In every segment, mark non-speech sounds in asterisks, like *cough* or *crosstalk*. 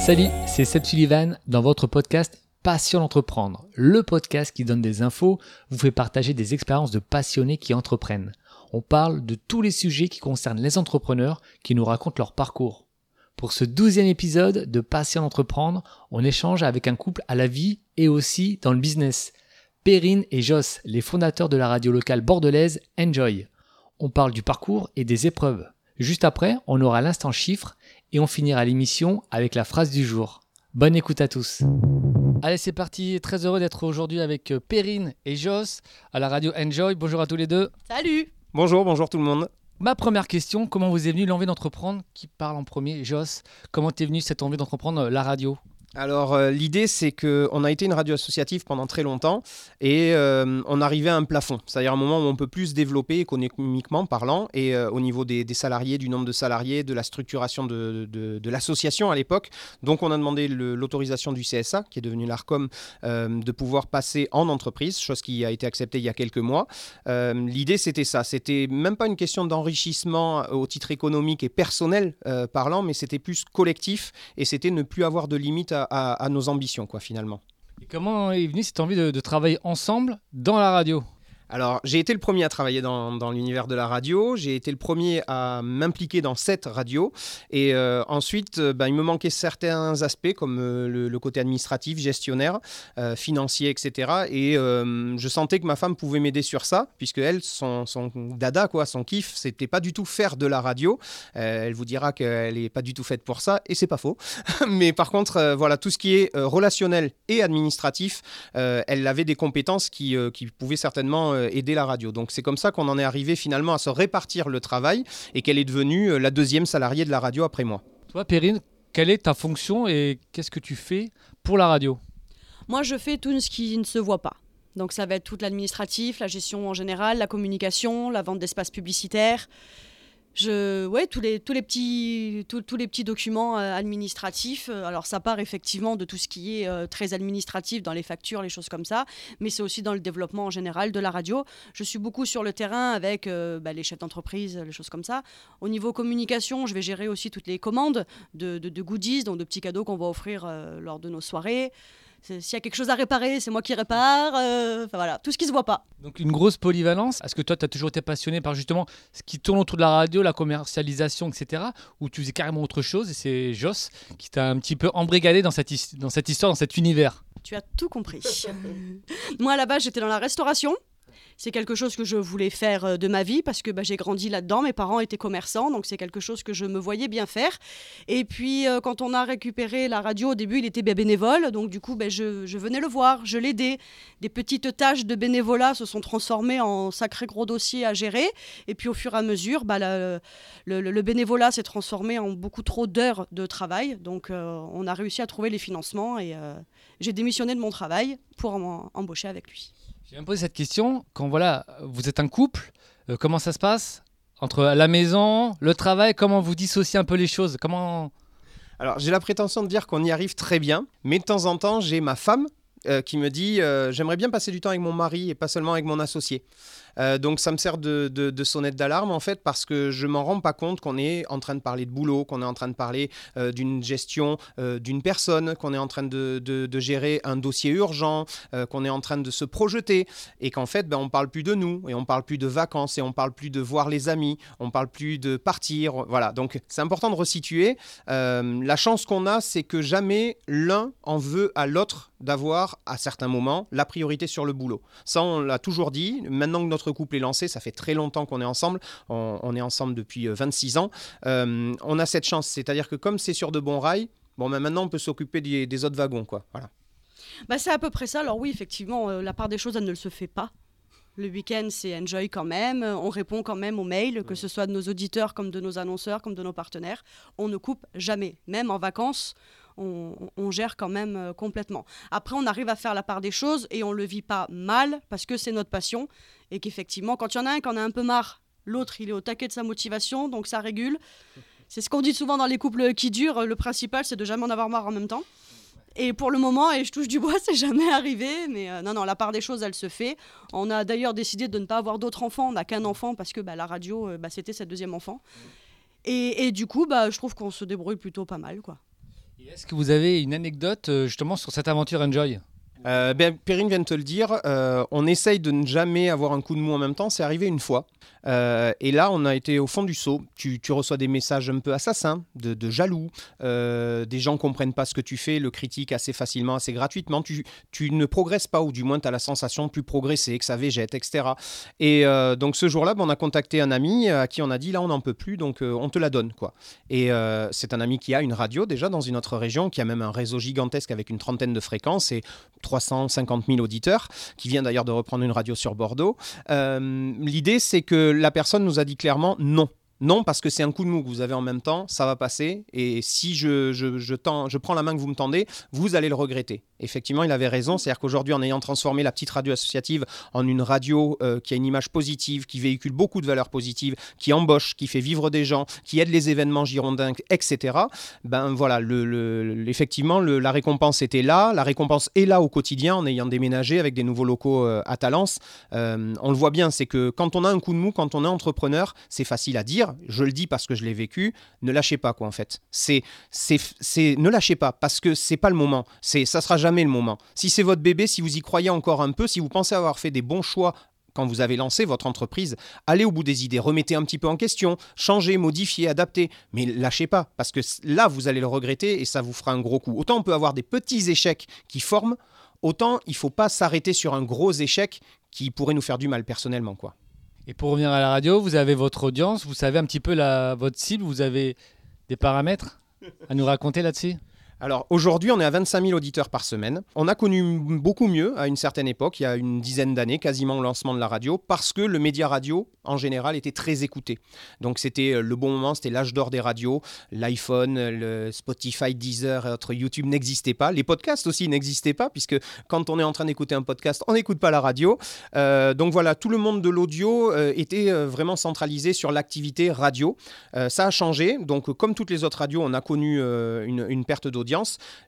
Salut, c'est Seb Sullivan dans votre podcast Passion d'entreprendre, le podcast qui donne des infos, vous fait partager des expériences de passionnés qui entreprennent. On parle de tous les sujets qui concernent les entrepreneurs qui nous racontent leur parcours. Pour ce douzième épisode de Passion d'entreprendre, on échange avec un couple à la vie et aussi dans le business. Perrine et Joss, les fondateurs de la radio locale bordelaise Enjoy. On parle du parcours et des épreuves. Juste après, on aura l'instant chiffre et on finira l'émission avec la phrase du jour. Bonne écoute à tous. Allez, c'est parti. Très heureux d'être aujourd'hui avec euh, Perrine et Joss à la radio Enjoy. Bonjour à tous les deux. Salut Bonjour, bonjour tout le monde. Ma première question, comment vous est venue l'envie d'entreprendre? Qui parle en premier? Joss, comment t'es venue cette envie d'entreprendre euh, la radio? Alors euh, l'idée c'est que on a été une radio associative pendant très longtemps et euh, on arrivait à un plafond, c'est-à-dire un moment où on peut plus se développer économiquement parlant et euh, au niveau des, salariés, du nombre de salariés, de la structuration de, l'association à l'époque. Donc on a demandé l'autorisation du CSA qui est devenu l'ARCOM de pouvoir passer en entreprise, chose qui a été acceptée il y a quelques mois. l'idée c'était ça, c'était même pas une question d'enrichissement au titre économique et personnel parlant, mais c'était plus collectif et c'était ne plus avoir de limite à à, nos ambitions, quoi, finalement. Et comment est venue cette envie de travailler ensemble dans la radio? Alors, j'ai été le premier à travailler dans, l'univers de la radio, j'ai été le premier à m'impliquer dans cette radio, et euh, ensuite, euh, bah, il me manquait certains aspects comme euh, le, côté administratif, gestionnaire, financier, etc. Et je sentais que ma femme pouvait m'aider sur ça, puisque elle, son, dada, quoi, son kiff, c'était pas du tout faire de la radio. elle vous dira qu'elle n'est pas du tout faite pour ça, et c'est pas faux. *laughs* Mais par contre, voilà, tout ce qui est relationnel et administratif, elle avait des compétences qui, pouvaient certainement aider la radio. Donc c'est comme ça qu'on en est arrivé finalement à se répartir le travail et qu'elle est devenue euh, la deuxième salariée de la radio après moi. Toi, Perrine, quelle est ta fonction et qu'est-ce que tu fais pour la radio? Moi, je fais tout ce qui ne se voit pas. Donc ça va être tout l'administratif, la gestion en général, la communication, la vente d'espaces publicitaires, je, ouais, tous les, tous les petits, tous, les petits documents euh, administratifs. Euh, alors, ça part effectivement de tout ce qui est euh, très administratif dans les factures, les choses comme ça, mais c'est aussi dans le développement en général de la radio. Je suis beaucoup sur le terrain avec bah, les chefs d'entreprise, les choses comme ça. Au niveau communication, je vais gérer aussi toutes les commandes de, de, de goodies, donc de petits cadeaux qu'on va offrir lors de nos soirées. S'il y a quelque chose à réparer, c'est moi qui répare. Euh, enfin voilà, tout ce qui se voit pas. Donc une grosse polyvalence. Est-ce que toi, tu as toujours été passionné par justement ce qui tourne autour de la radio, la commercialisation, etc. Ou tu faisais carrément autre chose et c'est Joss qui t'a un petit peu embrigadé dans cette, dans cette histoire, dans cet univers? Tu as tout compris. *laughs* moi, à la base, j'étais dans la restauration c'est quelque chose que je voulais faire euh, de ma vie parce que bah, j'ai grandi là-dedans. Mes parents étaient commerçants, donc c'est quelque chose que je me voyais bien faire. Et puis, euh, quand on a récupéré la radio, au début, il était bénévole. Donc, du coup, bah, je, venais le voir, je l'aidais. Des petites tâches de bénévolat se sont transformées en sacré gros dossiers à gérer. Et puis, au fur et à mesure, bah, le, bénévolat s'est transformé en beaucoup trop d'heures de travail. Donc, euh, on a réussi à trouver les financements et j'ai démissionné de mon travail pour embaucher avec lui. Je vais me poser cette question. Quand voilà, vous êtes un couple, euh, comment ça se passe entre la maison, le travail? Comment vous dissociez un peu les choses? Comment? Alors, j'ai la prétention de dire qu'on y arrive très bien, mais de temps en temps, j'ai ma femme euh, qui me dit euh, j'aimerais bien passer du temps avec mon mari et pas seulement avec mon associé. Euh, donc ça me sert de, sonnette d'alarme en fait parce que je m'en rends pas compte qu'on est en train de parler de boulot, qu'on est en train de parler euh, d'une gestion euh, d'une personne, qu'on est en train de, gérer un dossier urgent, qu'on est en train de se projeter et qu'en fait ben, on parle plus de nous et on parle plus de vacances et on parle plus de voir les amis, on parle plus de partir. Voilà, donc c'est important de resituer. la chance qu'on a, c'est que jamais l'un en veut à l'autre d'avoir à certains moments la priorité sur le boulot. Ça, on l'a toujours dit. Maintenant que notre couple est lancé, ça fait très longtemps qu'on est ensemble, on, est ensemble depuis 26 euh, ans, euh, on a cette chance, c'est-à-dire que comme c'est sur de bons rails, bon, ben maintenant on peut s'occuper des, autres wagons, quoi. Voilà. Bah, c'est à peu près ça. Alors oui, effectivement, euh, la part des choses, elle ne le se fait pas. Le week-end, c'est enjoy quand même. On répond quand même aux mails, que ce soit de nos auditeurs, comme de nos annonceurs, comme de nos partenaires. On ne coupe jamais. Même en vacances, on, gère quand même complètement. Après, on arrive à faire la part des choses et on le vit pas mal parce que c'est notre passion et qu'effectivement, quand il y en a un qui en a un peu marre, l'autre, il est au taquet de sa motivation, donc ça régule. C'est ce qu'on dit souvent dans les couples qui durent. Le principal, c'est de jamais en avoir marre en même temps. Et pour le moment, et je touche du bois, *laughs* c'est jamais arrivé. Mais euh, non, non, la part des choses, elle se fait. On a d'ailleurs décidé de ne pas avoir d'autres enfants. On n'a qu'un enfant parce que bah, la radio, euh, bah, c'était cette deuxième enfant. Et, et, du coup, bah, je trouve qu'on se débrouille plutôt pas mal, quoi. Est-ce que vous avez une anecdote justement sur cette aventure Enjoy? Euh, ben, Perrine vient de te le dire, euh, on essaye de ne jamais avoir un coup de mou en même temps. C'est arrivé une fois. Euh, et là, on a été au fond du seau. Tu, reçois des messages un peu assassins, de, jaloux. des gens comprennent pas ce que tu fais, le critiquent assez facilement, assez gratuitement. Tu, ne progresses pas, ou du moins tu as la sensation de plus progresser, que ça végète, etc. Et donc ce jour-là, ben, on a contacté un ami à qui on a dit là, on n'en peut plus, donc on te la donne. quoi. Et c'est un ami qui a une radio déjà dans une autre région, qui a même un réseau gigantesque avec une trentaine de fréquences. Et 350 000 auditeurs, qui vient d'ailleurs de reprendre une radio sur Bordeaux. Euh, l'idée, c'est que la personne nous a dit clairement non. Non, parce que c'est un coup de mou que vous avez en même temps, ça va passer. Et si je, je, je, prends la main que vous me tendez, vous allez le regretter. Effectivement, il avait raison. C'est-à-dire qu'aujourd'hui, en ayant transformé la petite radio associative en une radio euh, qui a une image positive, qui véhicule beaucoup de valeurs positives, qui embauche, qui fait vivre des gens, qui aide les événements girondins, etc. Ben voilà, effectivement, la récompense était là. La récompense est là au quotidien en ayant déménagé avec des nouveaux locaux euh, à Talence. Euh, on le voit bien, c'est que quand on a un coup de mou, quand on est entrepreneur, c'est facile à dire je le dis parce que je l'ai vécu, ne lâchez pas quoi en fait. C'est c'est ne lâchez pas parce que c'est pas le moment. C'est ça sera jamais le moment. Si c'est votre bébé, si vous y croyez encore un peu, si vous pensez avoir fait des bons choix quand vous avez lancé votre entreprise, allez au bout des idées, remettez un petit peu en question, changez, modifiez, adaptez, mais lâchez pas, parce que là, vous allez le regretter et ça vous fera un gros coup. Autant on peut avoir des petits échecs qui forment, autant il faut pas s'arrêter sur un gros échec qui pourrait nous faire du mal personnellement. quoi. Et pour revenir à la radio, vous avez votre audience, vous savez un petit peu la, votre cible, vous avez des paramètres à nous raconter là-dessus? Alors aujourd'hui, on est à 25 000 auditeurs par semaine. On a connu beaucoup mieux à une certaine époque, il y a une dizaine d'années, quasiment au lancement de la radio, parce que le média radio, en général, était très écouté. Donc c'était euh, le bon moment, c'était l'âge d'or des radios. L'iPhone, le Spotify, Deezer et YouTube n'existaient pas. Les podcasts aussi n'existaient pas, puisque quand on est en train d'écouter un podcast, on n'écoute pas la radio. Euh, donc voilà, tout le monde de l'audio euh, était vraiment centralisé sur l'activité radio. ça a changé. Donc comme toutes les autres radios, on a connu une perte d'audience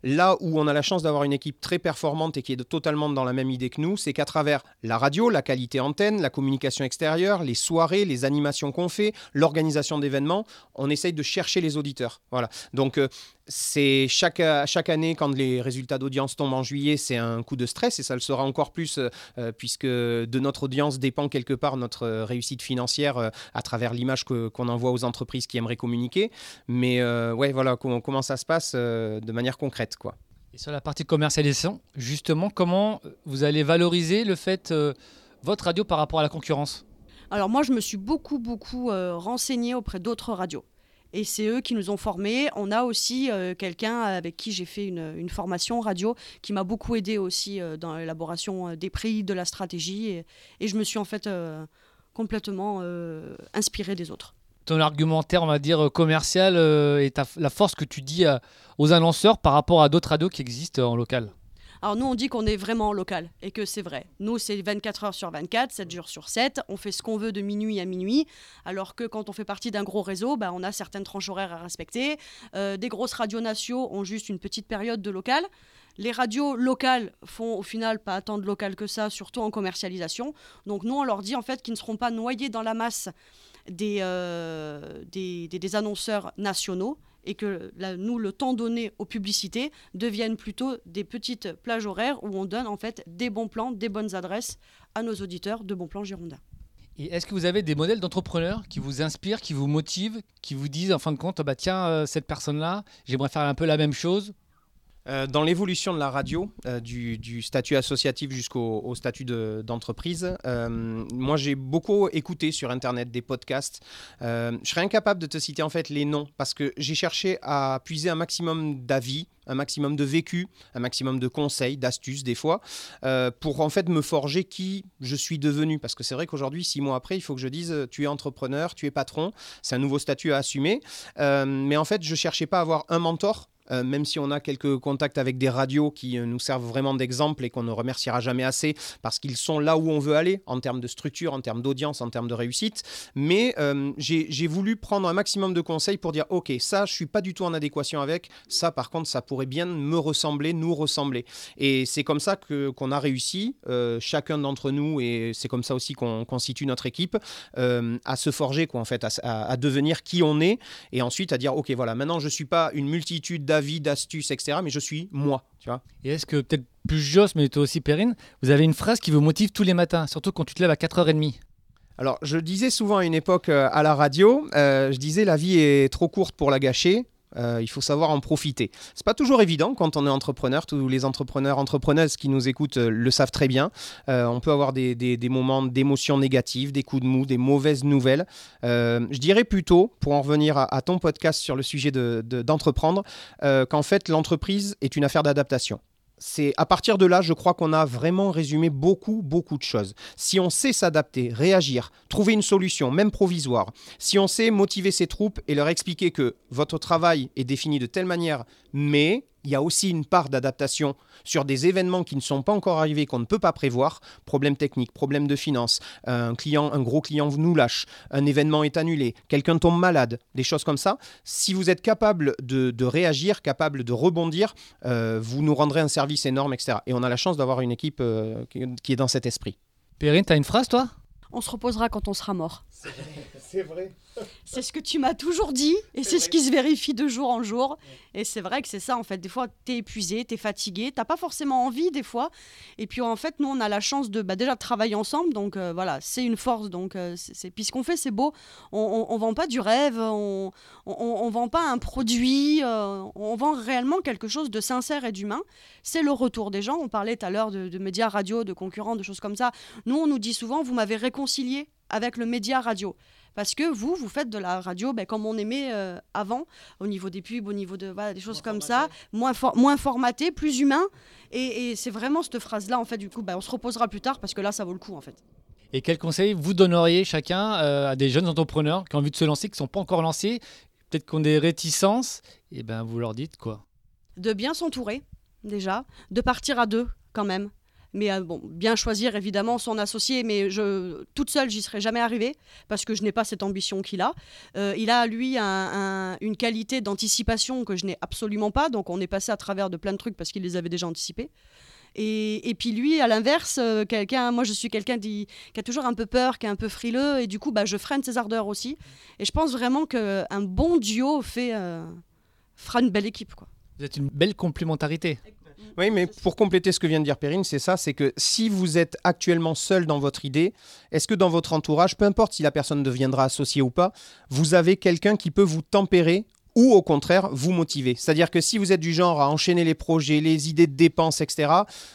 Là où on a la chance d'avoir une équipe très performante et qui est totalement dans la même idée que nous, c'est qu'à travers la radio, la qualité antenne, la communication extérieure, les soirées, les animations qu'on fait, l'organisation d'événements, on essaye de chercher les auditeurs. Voilà. Donc euh, c'est chaque, chaque année, quand les résultats d'audience tombent en juillet, c'est un coup de stress et ça le sera encore plus euh, euh, puisque de notre audience dépend quelque part notre réussite financière à travers l'image qu'on envoie aux entreprises qui aimeraient communiquer. Mais ouais, voilà comment, ça se passe de manière concrète. Quoi. Et sur la partie commercialisation, justement, comment vous allez valoriser le fait, votre radio par rapport à la concurrence? Alors moi, je me suis beaucoup, beaucoup renseigné auprès d'autres radios et c'est eux qui nous ont formés. On a aussi euh, quelqu'un avec qui j'ai fait une, formation radio qui m'a beaucoup aidé aussi euh, dans l'élaboration euh, des prix, de la stratégie et, je me suis en fait complètement inspiré des autres. Ton argumentaire, on va dire, commercial et la force que tu dis aux annonceurs par rapport à d'autres radios qui existent en local alors nous, on dit qu'on est vraiment local et que c'est vrai. Nous, c'est 24 heures sur 24, 7 jours sur 7. On fait ce qu'on veut de minuit à minuit. Alors que quand on fait partie d'un gros réseau, bah, on a certaines tranches horaires à respecter. Euh, des grosses radios nationaux ont juste une petite période de local. Les radios locales font au final pas tant de local que ça, surtout en commercialisation. Donc nous, on leur dit en fait qu'ils ne seront pas noyés dans la masse des, euh, des, des annonceurs nationaux et que nous, le temps donné aux publicités deviennent plutôt des petites plages horaires où on donne en fait des bons plans, des bonnes adresses à nos auditeurs de bons plans girondins. Et est-ce que vous avez des modèles d'entrepreneurs qui vous inspirent, qui vous motivent, qui vous disent en fin de compte, bah tiens, euh, cette personne-là, j'aimerais faire un peu la même chose euh, dans l'évolution de la radio, euh, du, statut associatif jusqu'au statut d'entreprise, euh, moi j'ai beaucoup écouté sur Internet des podcasts. je serais incapable de te citer en fait les noms parce que j'ai cherché à puiser un maximum d'avis, un maximum de vécu, un maximum de conseils, d'astuces des fois, pour en fait me forger qui je suis devenu. Parce que c'est vrai qu'aujourd'hui, six mois après, il faut que je dise tu es entrepreneur, tu es patron, c'est un nouveau statut à assumer. mais en fait, je cherchais pas à avoir un mentor euh, même si on a quelques contacts avec des radios qui euh, nous servent vraiment d'exemple et qu'on ne remerciera jamais assez parce qu'ils sont là où on veut aller en termes de structure, en termes d'audience, en termes de réussite. Mais euh, j'ai voulu prendre un maximum de conseils pour dire ok, ça, je suis pas du tout en adéquation avec. Ça, par contre, ça pourrait bien me ressembler, nous ressembler. Et c'est comme ça que qu'on a réussi, chacun d'entre nous, et c'est comme ça aussi qu'on constitue notre équipe, à se forger, quoi, en fait, à, à, devenir qui on est, et ensuite à dire ok, voilà, maintenant je suis pas une multitude d'avis, d'astuces, etc. Mais je suis moi, tu vois. Et est-ce que peut-être plus Joss, mais toi aussi Perrine, vous avez une phrase qui vous motive tous les matins, surtout quand tu te lèves à 4h30 alors, je disais souvent à une époque euh, à la radio, euh, je disais la vie est trop courte pour la gâcher. Euh, il faut savoir en profiter. C'est pas toujours évident quand on est entrepreneur. Tous les entrepreneurs, entrepreneuses qui nous écoutent euh, le savent très bien. Euh, on peut avoir des, moments d'émotions négatives, des coups de mou, des mauvaises nouvelles. je dirais plutôt, pour en revenir à, ton podcast sur le sujet d'entreprendre, qu'en fait l'entreprise est une affaire d'adaptation c'est à partir de là, je crois qu'on a vraiment résumé beaucoup, beaucoup de choses. Si on sait s'adapter, réagir, trouver une solution, même provisoire, si on sait motiver ses troupes et leur expliquer que votre travail est défini de telle manière, mais il y a aussi une part d'adaptation sur des événements qui ne sont pas encore arrivés, qu'on ne peut pas prévoir. Problème technique, problème de finance, un, client, un gros client nous lâche, un événement est annulé, quelqu'un tombe malade, des choses comme ça. Si vous êtes capable de, réagir, capable de rebondir, euh, vous nous rendrez un service énorme, etc. Et on a la chance d'avoir une équipe euh, qui est dans cet esprit. Perrine, tu as une phrase, toi? On se reposera quand on sera mort. C'est vrai. C'est ce que tu m'as toujours dit et c'est ce qui se vérifie de jour en jour. Et c'est vrai que c'est ça en fait. Des fois, tu es épuisé, tu es fatigué, t'as pas forcément envie des fois. Et puis en fait, nous, on a la chance de bah, déjà travailler ensemble. Donc euh, voilà, c'est une force. Donc euh, c'est puis ce qu'on fait, c'est beau. On, on, vend pas du rêve, on, on, vend pas un produit, euh, on vend réellement quelque chose de sincère et d'humain. C'est le retour des gens. On parlait tout à l'heure de, de médias radio, de concurrents, de choses comme ça. Nous, on nous dit souvent, vous m'avez réconcilié avec le média radio. Parce que vous, vous faites de la radio ben, comme on aimait euh, avant, au niveau des pubs, au niveau de voilà, des choses comme ça, moins, moins formaté, plus humain. Et, c'est vraiment cette phrase-là, en fait, du coup, ben, on se reposera plus tard parce que là, ça vaut le coup, en fait. Et quels conseils vous donneriez chacun euh, à des jeunes entrepreneurs qui ont envie de se lancer, qui ne sont pas encore lancés, peut-être qui ont des réticences Et eh ben, vous leur dites quoi? De bien s'entourer, déjà, de partir à deux, quand même mais euh, bon, bien choisir évidemment son associé, mais je, toute seule, j'y serais jamais arrivée parce que je n'ai pas cette ambition qu'il a. Euh, il a, lui, une qualité d'anticipation que je n'ai absolument pas, donc on est passé à travers de plein de trucs parce qu'il les avait déjà anticipés. Et, puis lui, à l'inverse, euh, quelqu'un, moi je suis quelqu'un qui, a toujours un peu peur, qui est un peu frileux, et du coup, bah, je freine ses ardeurs aussi. Et je pense vraiment qu'un bon duo fait, fera une belle équipe. Vous êtes une belle complémentarité. Oui, mais pour compléter ce que vient de dire Perrine, c'est ça, c'est que si vous êtes actuellement seul dans votre idée, est-ce que dans votre entourage, peu importe si la personne deviendra associée ou pas, vous avez quelqu'un qui peut vous tempérer ou au contraire vous motiver? C'est-à-dire que si vous êtes du genre à enchaîner les projets, les idées de dépenses, etc.,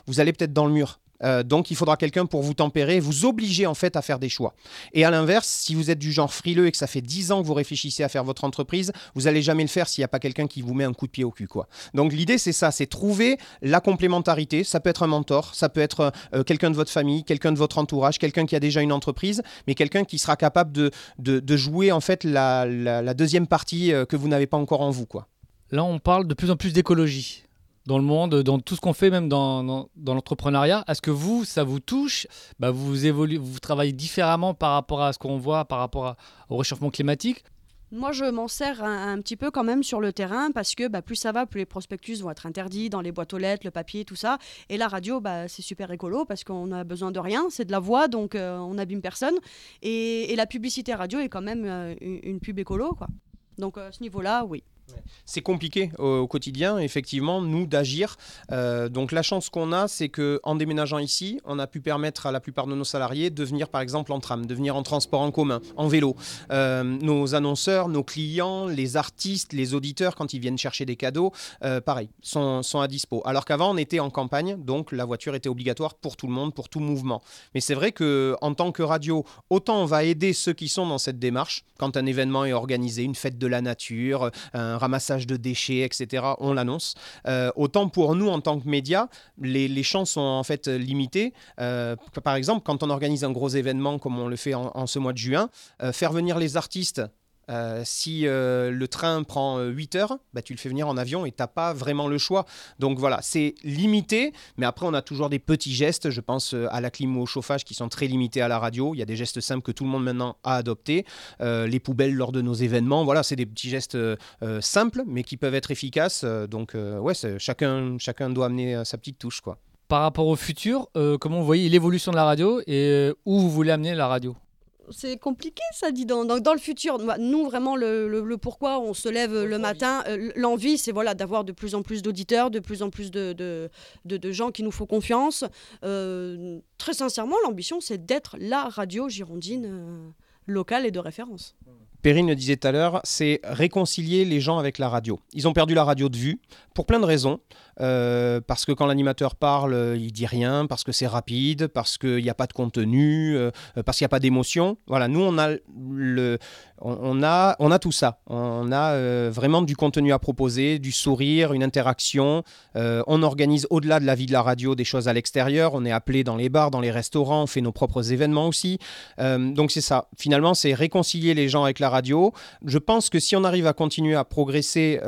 vous allez peut-être dans le mur. Euh, donc il faudra quelqu'un pour vous tempérer, vous obliger en fait à faire des choix. Et à l'inverse, si vous êtes du genre frileux et que ça fait 10 ans que vous réfléchissez à faire votre entreprise, vous n'allez jamais le faire s'il n'y a pas quelqu'un qui vous met un coup de pied au cul. Quoi. Donc l'idée c'est ça, c'est trouver la complémentarité. Ça peut être un mentor, ça peut être euh, quelqu'un de votre famille, quelqu'un de votre entourage, quelqu'un qui a déjà une entreprise, mais quelqu'un qui sera capable de, jouer en fait la, la, deuxième partie euh, que vous n'avez pas encore en vous. Quoi. Là on parle de plus en plus d'écologie dans le monde, dans tout ce qu'on fait, même dans, l'entrepreneuriat. Est-ce que vous, ça vous touche? Bah, vous, évoluez, vous travaillez différemment par rapport à ce qu'on voit, par rapport au réchauffement climatique? Moi, je m'en sers un, petit peu quand même sur le terrain parce que bah, plus ça va, plus les prospectus vont être interdits dans les boîtes aux lettres, le papier, tout ça. Et la radio, bah, c'est super écolo parce qu'on a besoin de rien, c'est de la voix, donc euh, on n'abîme personne. Et, la publicité radio est quand même euh, une, pub écolo. Quoi. Donc à ce niveau-là, oui. C'est compliqué au, quotidien, effectivement, nous d'agir. Euh, donc la chance qu'on a, c'est que en déménageant ici, on a pu permettre à la plupart de nos salariés de venir, par exemple, en tram, de venir en transport en commun, en vélo. Euh, nos annonceurs, nos clients, les artistes, les auditeurs, quand ils viennent chercher des cadeaux, euh, pareil, sont, sont, à dispo. Alors qu'avant, on était en campagne, donc la voiture était obligatoire pour tout le monde, pour tout mouvement. Mais c'est vrai que en tant que radio, autant on va aider ceux qui sont dans cette démarche quand un événement est organisé, une fête de la nature, un ramassage de déchets, etc., on l'annonce. Euh, autant pour nous, en tant que médias, les, les champs sont en fait limités. Euh, par exemple, quand on organise un gros événement comme on le fait en, ce mois de juin, euh, faire venir les artistes euh, si euh, le train prend 8 euh, heures, bah, tu le fais venir en avion et tu n'as pas vraiment le choix. Donc voilà, c'est limité, mais après on a toujours des petits gestes. Je pense à la clim ou au chauffage qui sont très limités à la radio. Il y a des gestes simples que tout le monde maintenant a adoptés. les poubelles lors de nos événements, voilà, c'est des petits gestes simples, mais qui peuvent être efficaces. donc ouais, chacun, chacun doit amener sa petite touche. quoi. Par rapport au futur, comment vous voyez l'évolution de la radio et où vous voulez amener la radio? C'est compliqué ça, dis donc. Dans, dans le futur, nous vraiment le, pourquoi on se lève le matin, euh, l'envie c'est voilà d'avoir de plus en plus d'auditeurs, de plus en plus de, de, gens qui nous font confiance. Euh, très sincèrement, l'ambition c'est d'être la radio girondine euh, locale et de référence. Perrine le disait tout à l'heure, c'est réconcilier les gens avec la radio. Ils ont perdu la radio de vue pour plein de raisons. Euh, parce que quand l'animateur parle, euh, il dit rien, parce que c'est rapide, parce qu'il n'y a pas de contenu, euh, parce qu'il n'y a pas d'émotion. Voilà, nous, on a, le, on, a, on a tout ça. On a vraiment du contenu à proposer, du sourire, une interaction. on organise au-delà de la vie de la radio des choses à l'extérieur. On est appelé dans les bars, dans les restaurants, on fait nos propres événements aussi. donc c'est ça. Finalement, c'est réconcilier les gens avec la radio. Je pense que si on arrive à continuer à progresser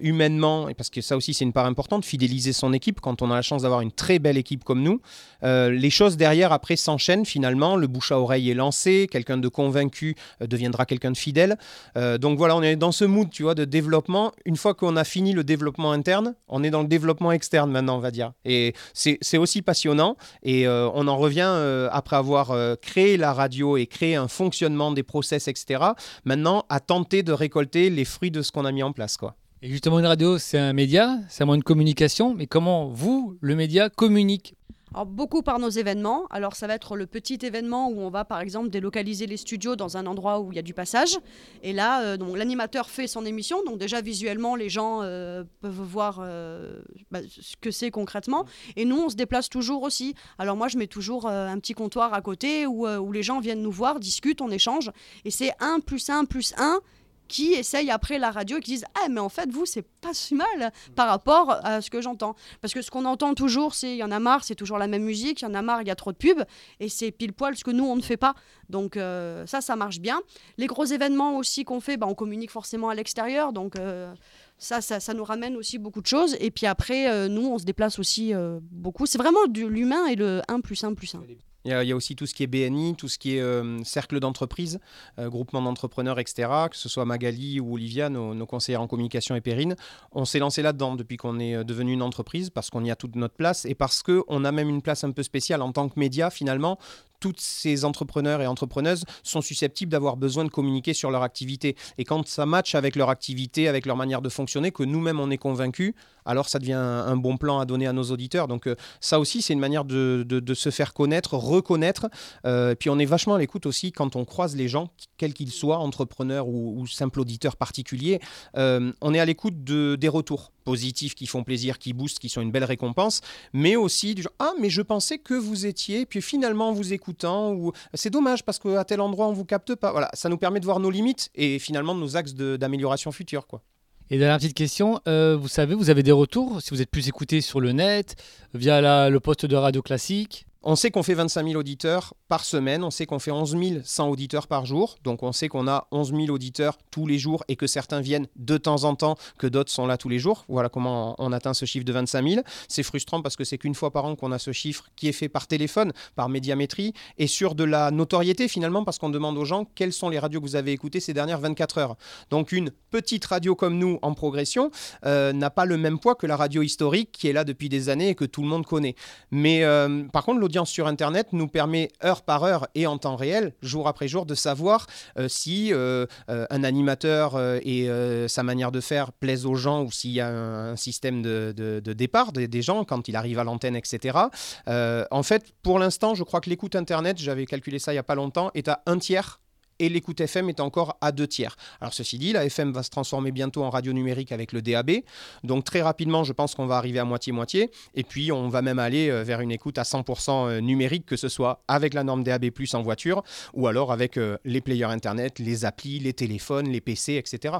humainement, parce que ça aussi c'est une part importante, fidéliser son équipe quand on a la chance d'avoir une très belle équipe comme nous. Euh, les choses derrière après s'enchaînent finalement, le bouche à oreille est lancé, quelqu'un de convaincu euh, deviendra quelqu'un de fidèle. Euh, donc voilà, on est dans ce mood, tu vois, de développement. Une fois qu'on a fini le développement interne, on est dans le développement externe maintenant, on va dire. Et c'est aussi passionnant. Et on en revient après avoir créé la radio et créé un fonctionnement des process, etc. Maintenant, à tenter de récolter les fruits de ce qu'on a mis en place, quoi. Et justement, une radio, c'est un média, c'est un de communication, mais comment vous, le média, communique alors, beaucoup par nos événements. Alors, ça va être le petit événement où on va, par exemple, délocaliser les studios dans un endroit où il y a du passage. Et là, euh, l'animateur fait son émission. Donc, déjà, visuellement, les gens euh, peuvent voir euh, bah, ce que c'est concrètement. Et nous, on se déplace toujours aussi. Alors, moi, je mets toujours un petit comptoir à côté où, où les gens viennent nous voir, discutent, on échange. Et c'est 1 plus 1 plus 1 qui essayent après la radio et qui disent Ah, mais en fait, vous, c'est pas si mal par rapport à ce que j'entends. Parce que ce qu'on entend toujours, c'est il y en a marre, c'est toujours la même musique, il y en a marre, il y a trop de pubs, et c'est pile poil ce que nous, on ne fait pas. Donc, euh, ça, ça marche bien. Les gros événements aussi qu'on fait, bah, on communique forcément à l'extérieur, donc. Euh, ça, ça, ça, nous ramène aussi beaucoup de choses. Et puis après, euh, nous, on se déplace aussi beaucoup. C'est vraiment de l'humain et le 1 plus 1 plus 1. Il y, a, aussi tout ce qui est BNI, tout ce qui est euh, cercle d'entreprise, euh, groupement d'entrepreneurs, etc. Que ce soit Magali ou Olivia, nos, conseillères en communication et Périne. On s'est lancé là-dedans depuis qu'on est euh, devenu une entreprise parce qu'on y a toute notre place et parce qu'on a même une place un peu spéciale en tant que média finalement toutes ces entrepreneurs et entrepreneuses sont susceptibles d'avoir besoin de communiquer sur leur activité. Et quand ça match avec leur activité, avec leur manière de fonctionner, que nous-mêmes on est convaincus, alors ça devient un, bon plan à donner à nos auditeurs. Donc euh, ça aussi, c'est une manière de, se faire connaître, reconnaître. Euh, puis on est vachement à l'écoute aussi quand on croise les gens, quels qu'ils soient, entrepreneurs ou, simples auditeurs particuliers. Euh, on est à l'écoute de, des retours positifs qui font plaisir, qui boostent, qui sont une belle récompense, mais aussi du genre ah mais je pensais que vous étiez, puis finalement en vous écoutant ou c'est dommage parce qu'à tel endroit on vous capte pas. Ça nous permet de voir nos limites et finalement nos axes d'amélioration future quoi. Et dernière petite question, euh, vous savez, vous avez des retours si vous êtes plus écouté sur le net, via le poste de radio classique? On sait qu'on fait 25 000 auditeurs par semaine, on sait qu'on fait 11 100 auditeurs par jour, donc on sait qu'on a 11 000 auditeurs tous les jours et que certains viennent de temps en temps, que d'autres sont là tous les jours. Voilà comment on atteint ce chiffre de 25 000. C'est frustrant parce que c'est qu'une fois par an qu'on a ce chiffre qui est fait par téléphone, par médiamétrie, et sur de la notoriété finalement parce qu'on demande aux gens quelles sont les radios que vous avez écoutées ces dernières 24 heures. Donc une petite radio comme nous en progression euh, n'a pas le même poids que la radio historique qui est là depuis des années et que tout le monde connaît. Mais euh, par contre, sur Internet nous permet heure par heure et en temps réel, jour après jour, de savoir euh, si euh, euh, un animateur et sa manière de faire plaisent aux gens ou s'il y a un, système de, départ des, gens quand il arrive à l'antenne, etc. en fait, pour l'instant, je crois que l'écoute Internet, j'avais calculé ça il n'y a pas longtemps, est à un tiers et l'écoute FM est encore à deux tiers. Alors ceci dit, la FM va se transformer bientôt en radio numérique avec le DAB, donc très rapidement je pense qu'on va arriver à moitié-moitié, et puis on va même aller euh, vers une écoute à 100% euh, numérique, que ce soit avec la norme DAB ⁇ en voiture, ou alors avec euh, les players Internet, les applis, les téléphones, les PC, etc.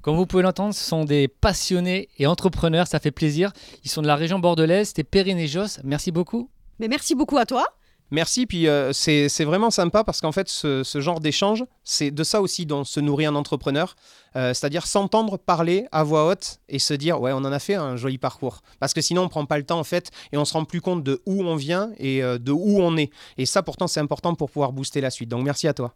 Comme vous pouvez l'entendre, ce sont des passionnés et entrepreneurs, ça fait plaisir. Ils sont de la région bordelaise, c'était Perrine et Jos. Merci beaucoup. Mais merci beaucoup à toi. Merci, puis euh, c'est vraiment sympa parce qu'en fait, ce, genre d'échange, c'est de ça aussi dont se nourrit un entrepreneur, euh, c'est-à-dire s'entendre parler à voix haute et se dire, ouais, on en a fait un joli parcours. Parce que sinon, on prend pas le temps, en fait, et on se rend plus compte de où on vient et euh, de où on est. Et ça, pourtant, c'est important pour pouvoir booster la suite. Donc, merci à toi.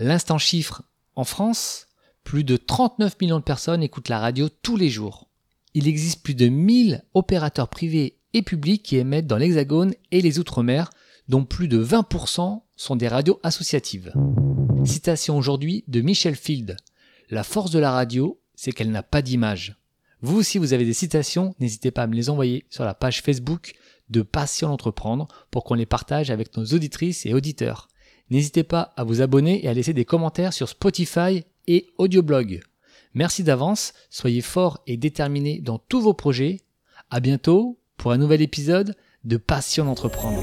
L'instant chiffre. En France, plus de 39 millions de personnes écoutent la radio tous les jours. Il existe plus de 1000 opérateurs privés et publics qui émettent dans l'Hexagone et les Outre-mer dont plus de 20% sont des radios associatives. Citation aujourd'hui de Michel Field. La force de la radio, c'est qu'elle n'a pas d'image. Vous aussi, vous avez des citations, n'hésitez pas à me les envoyer sur la page Facebook de Passion d'entreprendre pour qu'on les partage avec nos auditrices et auditeurs. N'hésitez pas à vous abonner et à laisser des commentaires sur Spotify et Audioblog. Merci d'avance, soyez forts et déterminés dans tous vos projets. À bientôt pour un nouvel épisode de Passion d'entreprendre.